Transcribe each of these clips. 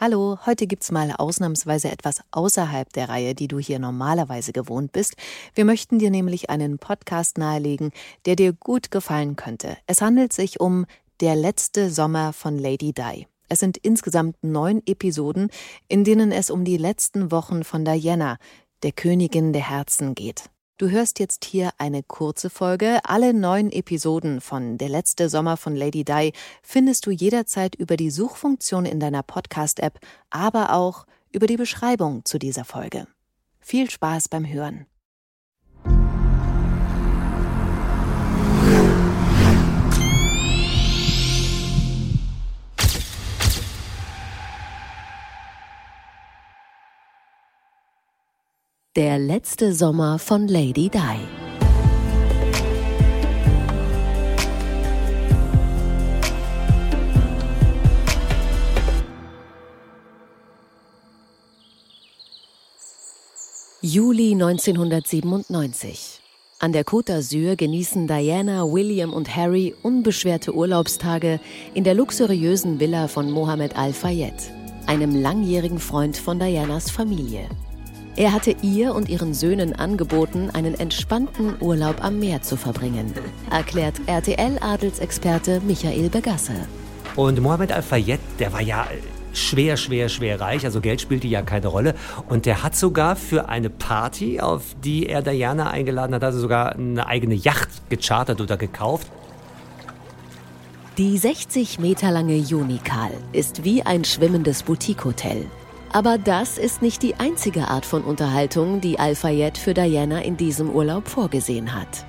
Hallo, heute gibt's mal ausnahmsweise etwas außerhalb der Reihe, die du hier normalerweise gewohnt bist. Wir möchten dir nämlich einen Podcast nahelegen, der dir gut gefallen könnte. Es handelt sich um Der letzte Sommer von Lady Di. Es sind insgesamt neun Episoden, in denen es um die letzten Wochen von Diana, der Königin der Herzen, geht. Du hörst jetzt hier eine kurze Folge. Alle neun Episoden von Der letzte Sommer von Lady Di findest du jederzeit über die Suchfunktion in deiner Podcast-App, aber auch über die Beschreibung zu dieser Folge. Viel Spaß beim Hören. Der letzte Sommer von Lady Di. Juli 1997. An der Côte d'Azur genießen Diana, William und Harry unbeschwerte Urlaubstage in der luxuriösen Villa von Mohammed Al-Fayed, einem langjährigen Freund von Dianas Familie. Er hatte ihr und ihren Söhnen angeboten, einen entspannten Urlaub am Meer zu verbringen, erklärt RTL-Adelsexperte Michael Begasse. Und Mohammed Al-Fayed, der war ja schwer, schwer, schwer reich, also Geld spielte ja keine Rolle. Und der hat sogar für eine Party, auf die er Diana eingeladen hat, also sogar eine eigene Yacht gechartert oder gekauft. Die 60 Meter lange Unikal ist wie ein schwimmendes Boutique-Hotel. Aber das ist nicht die einzige Art von Unterhaltung, die Al-Fayed für Diana in diesem Urlaub vorgesehen hat.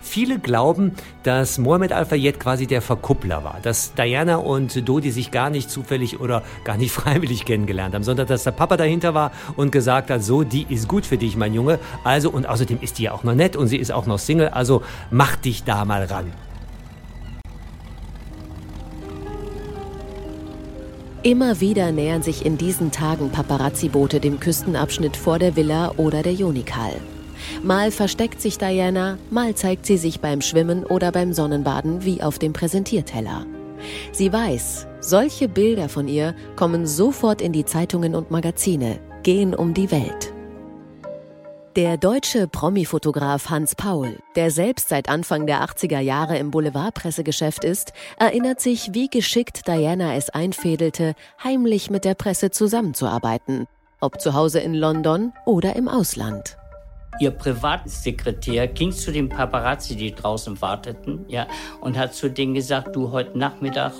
Viele glauben, dass Mohammed Al-Fayed quasi der Verkuppler war, dass Diana und Dodi sich gar nicht zufällig oder gar nicht freiwillig kennengelernt haben, sondern dass der Papa dahinter war und gesagt hat, so, die ist gut für dich, mein Junge. Also, und außerdem ist die ja auch noch nett und sie ist auch noch Single, also mach dich da mal ran. Immer wieder nähern sich in diesen Tagen Paparazzi-Boote dem Küstenabschnitt vor der Villa oder der Jonikal. Mal versteckt sich Diana, mal zeigt sie sich beim Schwimmen oder beim Sonnenbaden wie auf dem Präsentierteller. Sie weiß, solche Bilder von ihr kommen sofort in die Zeitungen und Magazine, gehen um die Welt. Der deutsche Promi-Fotograf Hans Paul, der selbst seit Anfang der 80er Jahre im Boulevardpressegeschäft ist, erinnert sich, wie geschickt Diana es einfädelte, heimlich mit der Presse zusammenzuarbeiten, ob zu Hause in London oder im Ausland. Ihr Privatsekretär ging zu den Paparazzi, die draußen warteten, ja, und hat zu denen gesagt, du heute Nachmittag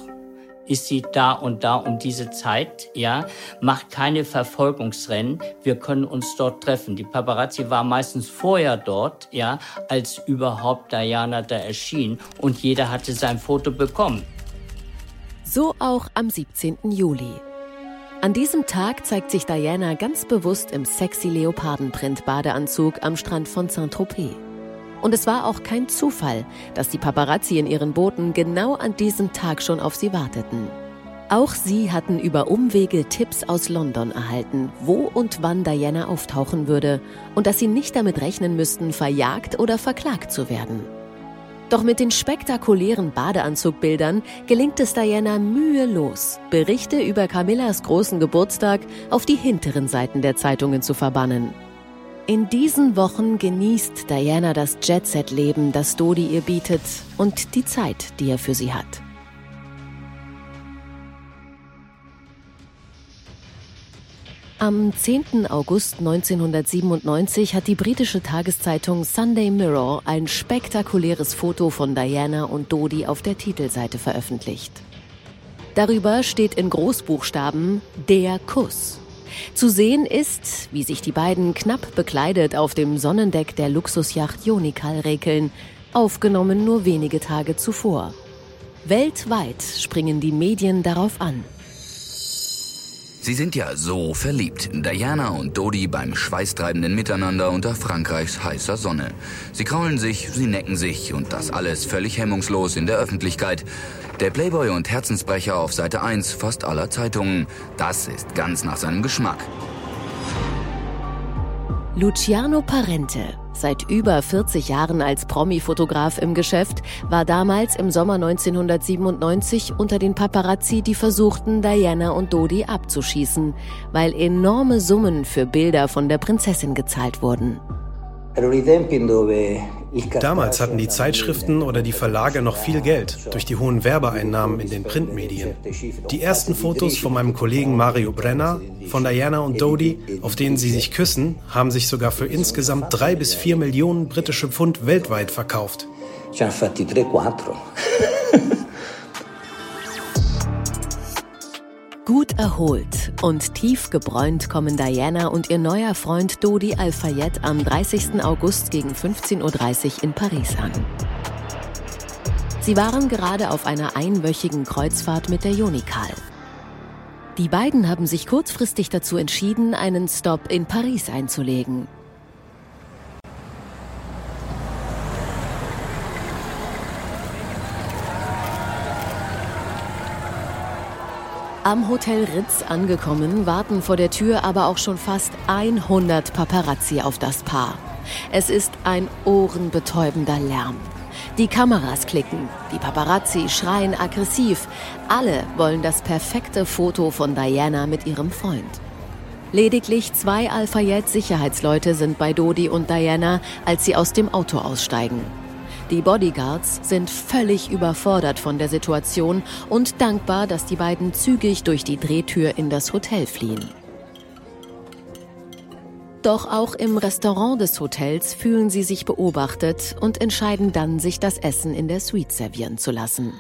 ist sie da und da um diese Zeit, ja, macht keine Verfolgungsrennen, wir können uns dort treffen. Die Paparazzi war meistens vorher dort, ja, als überhaupt Diana da erschien und jeder hatte sein Foto bekommen. So auch am 17. Juli. An diesem Tag zeigt sich Diana ganz bewusst im sexy Leopardenprint-Badeanzug am Strand von Saint-Tropez. Und es war auch kein Zufall, dass die Paparazzi in ihren Booten genau an diesem Tag schon auf sie warteten. Auch sie hatten über Umwege Tipps aus London erhalten, wo und wann Diana auftauchen würde und dass sie nicht damit rechnen müssten, verjagt oder verklagt zu werden. Doch mit den spektakulären Badeanzugbildern gelingt es Diana mühelos, Berichte über Camillas großen Geburtstag auf die hinteren Seiten der Zeitungen zu verbannen. In diesen Wochen genießt Diana das Jet-Set-Leben, das Dodi ihr bietet und die Zeit, die er für sie hat. Am 10. August 1997 hat die britische Tageszeitung Sunday Mirror ein spektakuläres Foto von Diana und Dodi auf der Titelseite veröffentlicht. Darüber steht in Großbuchstaben der Kuss. Zu sehen ist, wie sich die beiden knapp bekleidet auf dem Sonnendeck der Luxusjacht Jonikal rekeln, aufgenommen nur wenige Tage zuvor. Weltweit springen die Medien darauf an. Sie sind ja so verliebt. Diana und Dodi beim schweißtreibenden Miteinander unter Frankreichs heißer Sonne. Sie kraulen sich, sie necken sich und das alles völlig hemmungslos in der Öffentlichkeit. Der Playboy und Herzensbrecher auf Seite 1 fast aller Zeitungen. Das ist ganz nach seinem Geschmack. Luciano Parente, Seit über 40 Jahren als Promi-Fotograf im Geschäft, war damals im Sommer 1997 unter den Paparazzi, die versuchten, Diana und Dodi abzuschießen, weil enorme Summen für Bilder von der Prinzessin gezahlt wurden. Damals hatten die Zeitschriften oder die Verlage noch viel Geld durch die hohen Werbeeinnahmen in den Printmedien. Die ersten Fotos von meinem Kollegen Mario Brenner, von Diana und Dodi, auf denen sie sich küssen, haben sich sogar für insgesamt drei bis vier Millionen britische Pfund weltweit verkauft. Gut erholt und tief gebräunt kommen Diana und ihr neuer Freund Dodi Al-Fayed am 30. August gegen 15.30 Uhr in Paris an. Sie waren gerade auf einer einwöchigen Kreuzfahrt mit der Jonikal. Die beiden haben sich kurzfristig dazu entschieden, einen Stop in Paris einzulegen. Am Hotel Ritz angekommen, warten vor der Tür aber auch schon fast 100 Paparazzi auf das Paar. Es ist ein ohrenbetäubender Lärm. Die Kameras klicken, die Paparazzi schreien aggressiv. Alle wollen das perfekte Foto von Diana mit ihrem Freund. Lediglich zwei Al-Fayed-Sicherheitsleute sind bei Dodi und Diana, als sie aus dem Auto aussteigen. Die Bodyguards sind völlig überfordert von der Situation und dankbar, dass die beiden zügig durch die Drehtür in das Hotel fliehen. Doch auch im Restaurant des Hotels fühlen sie sich beobachtet und entscheiden dann, sich das Essen in der Suite servieren zu lassen.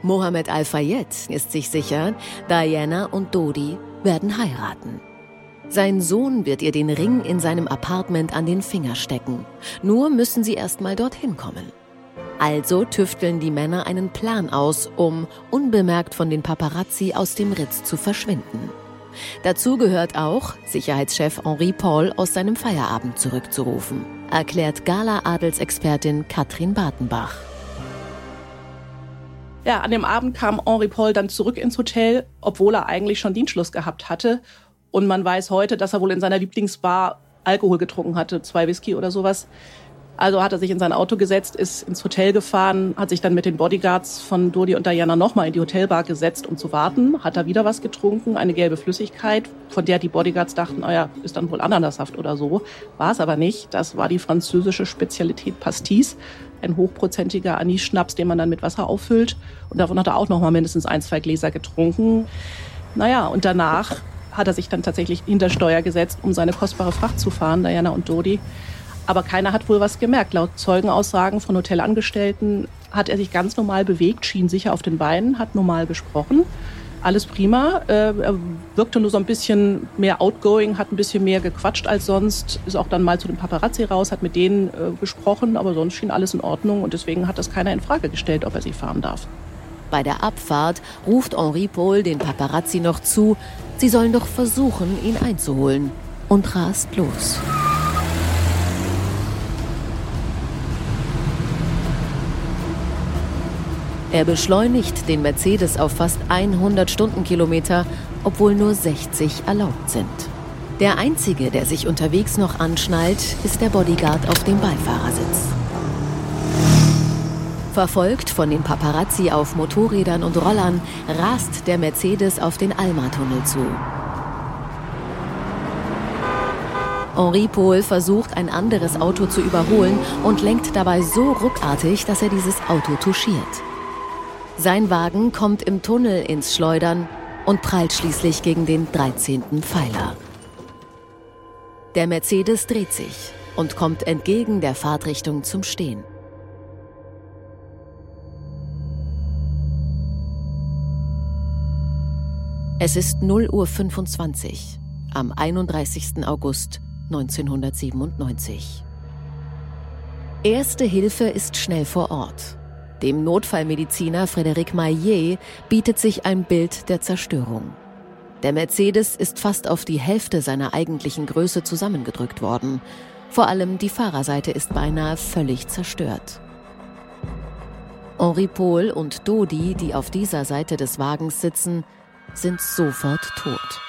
Mohammed Al-Fayed ist sich sicher, Diana und Dodi werden heiraten. Sein Sohn wird ihr den Ring in seinem Apartment an den Finger stecken. Nur müssen sie erst mal dorthin kommen. Also tüfteln die Männer einen Plan aus, um unbemerkt von den Paparazzi aus dem Ritz zu verschwinden. Dazu gehört auch, Sicherheitschef Henri Paul aus seinem Feierabend zurückzurufen, erklärt Gala-Adelsexpertin Katrin Bartenbach. Ja, an dem Abend kam Henri Paul dann zurück ins Hotel, obwohl er eigentlich schon Dienstschluss gehabt hatte und man weiß heute, dass er wohl in seiner Lieblingsbar Alkohol getrunken hatte, zwei Whisky oder sowas. Also hat er sich in sein Auto gesetzt, ist ins Hotel gefahren, hat sich dann mit den Bodyguards von Dodi und Diana nochmal in die Hotelbar gesetzt, um zu warten. Hat da wieder was getrunken, eine gelbe Flüssigkeit, von der die Bodyguards dachten, naja, ist dann wohl Ananassaft oder so. War es aber nicht. Das war die französische Spezialität Pastis, ein hochprozentiger Anis-Schnaps, den man dann mit Wasser auffüllt. Und davon hat er auch nochmal mindestens ein, zwei Gläser getrunken. Naja, und danach hat er sich dann tatsächlich hinter Steuer gesetzt, um seine kostbare Fracht zu fahren, Diana und Dodi. Aber keiner hat wohl was gemerkt. Laut Zeugenaussagen von Hotelangestellten hat er sich ganz normal bewegt, schien sicher auf den Beinen, hat normal gesprochen. Alles prima. Äh, er wirkte nur so ein bisschen mehr outgoing, hat ein bisschen mehr gequatscht als sonst, ist auch dann mal zu den Paparazzi raus, hat mit denen äh, gesprochen, aber sonst schien alles in Ordnung und deswegen hat das keiner in Frage gestellt, ob er sie fahren darf. Bei der Abfahrt ruft Henri Paul den Paparazzi noch zu, sie sollen doch versuchen, ihn einzuholen und rast los. Er beschleunigt den Mercedes auf fast 100 Stundenkilometer, obwohl nur 60 erlaubt sind. Der einzige, der sich unterwegs noch anschnallt, ist der Bodyguard auf dem Beifahrersitz. Verfolgt von den Paparazzi auf Motorrädern und Rollern, rast der Mercedes auf den Alma-Tunnel zu. Henri Pohl versucht, ein anderes Auto zu überholen und lenkt dabei so ruckartig, dass er dieses Auto touchiert. Sein Wagen kommt im Tunnel ins Schleudern und prallt schließlich gegen den 13. Pfeiler. Der Mercedes dreht sich und kommt entgegen der Fahrtrichtung zum Stehen. Es ist 0 Uhr 25 am 31. August 1997. Erste Hilfe ist schnell vor Ort. Dem Notfallmediziner Frédéric Maillet bietet sich ein Bild der Zerstörung. Der Mercedes ist fast auf die Hälfte seiner eigentlichen Größe zusammengedrückt worden. Vor allem die Fahrerseite ist beinahe völlig zerstört. Henri Paul und Dodi, die auf dieser Seite des Wagens sitzen, sind sofort tot.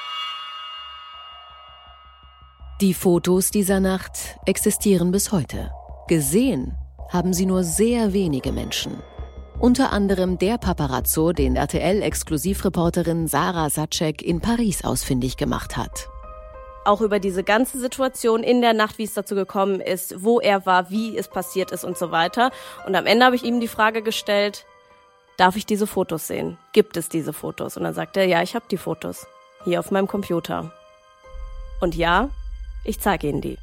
Die Fotos dieser Nacht existieren bis heute. Gesehen haben sie nur sehr wenige Menschen. Unter anderem der Paparazzo, den RTL-Exklusivreporterin Sarah Sacek in Paris ausfindig gemacht hat. Auch über diese ganze Situation in der Nacht, wie es dazu gekommen ist, wo er war, wie es passiert ist und so weiter. Und am Ende habe ich ihm die Frage gestellt, darf ich diese Fotos sehen? Gibt es diese Fotos? Und dann sagt er, ja, ich habe die Fotos. Hier auf meinem Computer. Und ja, ich zeige Ihnen die.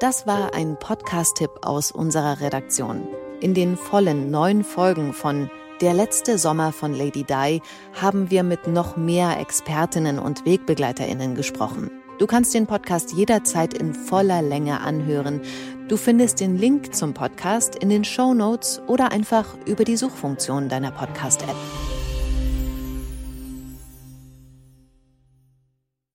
Das war ein Podcast-Tipp aus unserer Redaktion. In den vollen neun Folgen von Der letzte Sommer von Lady Di haben wir mit noch mehr Expertinnen und Wegbegleiterinnen gesprochen. Du kannst den Podcast jederzeit in voller Länge anhören. Du findest den Link zum Podcast in den Show Notes oder einfach über die Suchfunktion deiner Podcast-App.